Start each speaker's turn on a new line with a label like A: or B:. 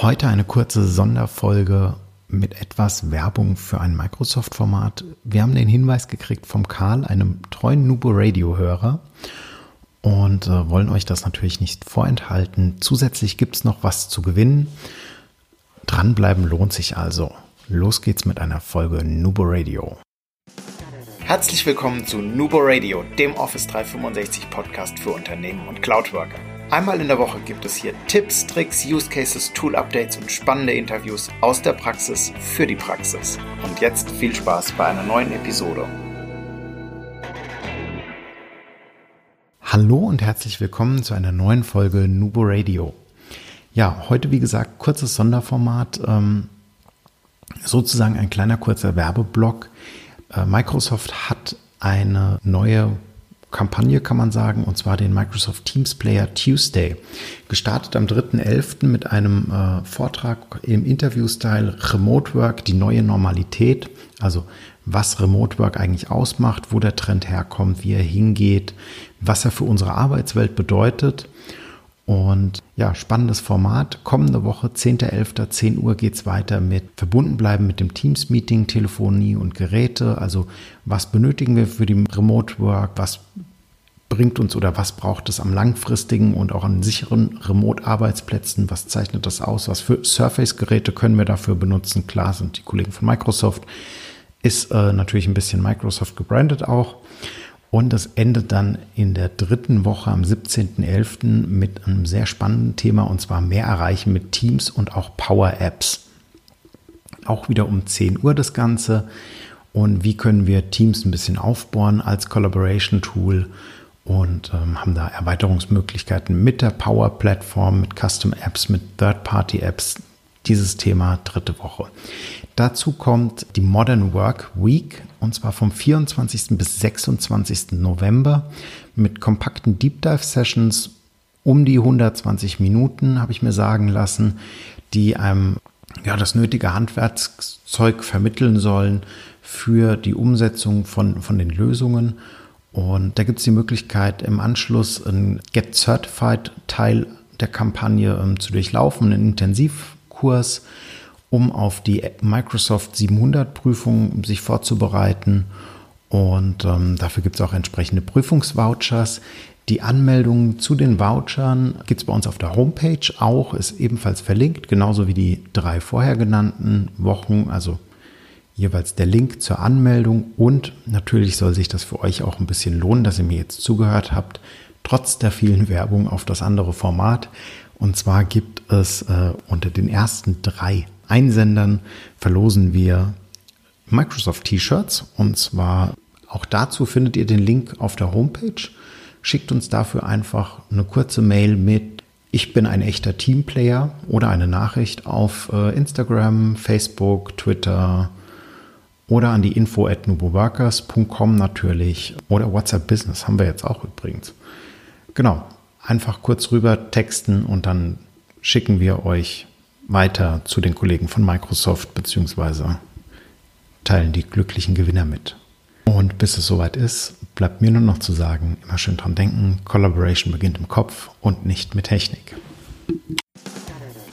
A: Heute eine kurze Sonderfolge mit etwas Werbung für ein Microsoft-Format. Wir haben den Hinweis gekriegt vom Karl, einem treuen Nubo Radio-Hörer, und äh, wollen euch das natürlich nicht vorenthalten. Zusätzlich gibt es noch was zu gewinnen. Dranbleiben lohnt sich also. Los geht's mit einer Folge Nubo Radio.
B: Herzlich willkommen zu Nubo Radio, dem Office 365 Podcast für Unternehmen und Cloudworker. Einmal in der Woche gibt es hier Tipps, Tricks, Use Cases, Tool Updates und spannende Interviews aus der Praxis für die Praxis. Und jetzt viel Spaß bei einer neuen Episode.
A: Hallo und herzlich willkommen zu einer neuen Folge Nubo Radio. Ja, heute wie gesagt kurzes Sonderformat, ähm, sozusagen ein kleiner kurzer Werbeblock. Äh, Microsoft hat eine neue Kampagne, kann man sagen, und zwar den Microsoft Teams Player Tuesday. Gestartet am 3.11. mit einem äh, Vortrag im Interview-Style Remote Work, die neue Normalität. Also was Remote Work eigentlich ausmacht, wo der Trend herkommt, wie er hingeht, was er für unsere Arbeitswelt bedeutet. Und ja, spannendes Format. Kommende Woche, 10.11., 10 Uhr geht's weiter mit verbunden bleiben mit dem Teams-Meeting, Telefonie und Geräte. Also was benötigen wir für die Remote Work? Was bringt uns oder was braucht es am langfristigen und auch an sicheren Remote-Arbeitsplätzen? Was zeichnet das aus? Was für Surface-Geräte können wir dafür benutzen? Klar sind die Kollegen von Microsoft. Ist äh, natürlich ein bisschen Microsoft gebrandet auch. Und das endet dann in der dritten Woche am 17.11. mit einem sehr spannenden Thema und zwar mehr erreichen mit Teams und auch Power Apps. Auch wieder um 10 Uhr das Ganze. Und wie können wir Teams ein bisschen aufbauen als Collaboration Tool und ähm, haben da Erweiterungsmöglichkeiten mit der Power Plattform, mit Custom Apps, mit Third-Party Apps. Dieses Thema dritte Woche. Dazu kommt die Modern Work Week und zwar vom 24. bis 26. November mit kompakten Deep Dive Sessions um die 120 Minuten, habe ich mir sagen lassen, die einem ja, das nötige Handwerkszeug vermitteln sollen für die Umsetzung von, von den Lösungen. Und da gibt es die Möglichkeit, im Anschluss einen Get Certified Teil der Kampagne ähm, zu durchlaufen, einen Intensivkurs um auf die Microsoft 700 Prüfung sich vorzubereiten. Und ähm, dafür gibt es auch entsprechende Prüfungsvouchers. Die Anmeldung zu den Vouchern gibt es bei uns auf der Homepage auch, ist ebenfalls verlinkt, genauso wie die drei vorher genannten Wochen, also jeweils der Link zur Anmeldung. Und natürlich soll sich das für euch auch ein bisschen lohnen, dass ihr mir jetzt zugehört habt, trotz der vielen Werbung auf das andere Format. Und zwar gibt es äh, unter den ersten drei Einsendern verlosen wir Microsoft T-Shirts und zwar auch dazu findet ihr den Link auf der Homepage. Schickt uns dafür einfach eine kurze Mail mit ich bin ein echter Teamplayer oder eine Nachricht auf äh, Instagram, Facebook, Twitter oder an die info at nuboworkers.com natürlich oder WhatsApp Business haben wir jetzt auch übrigens. Genau, einfach kurz rüber texten und dann schicken wir euch weiter zu den Kollegen von Microsoft beziehungsweise teilen die glücklichen Gewinner mit. Und bis es soweit ist, bleibt mir nur noch zu sagen, immer schön dran denken, Collaboration beginnt im Kopf und nicht mit Technik.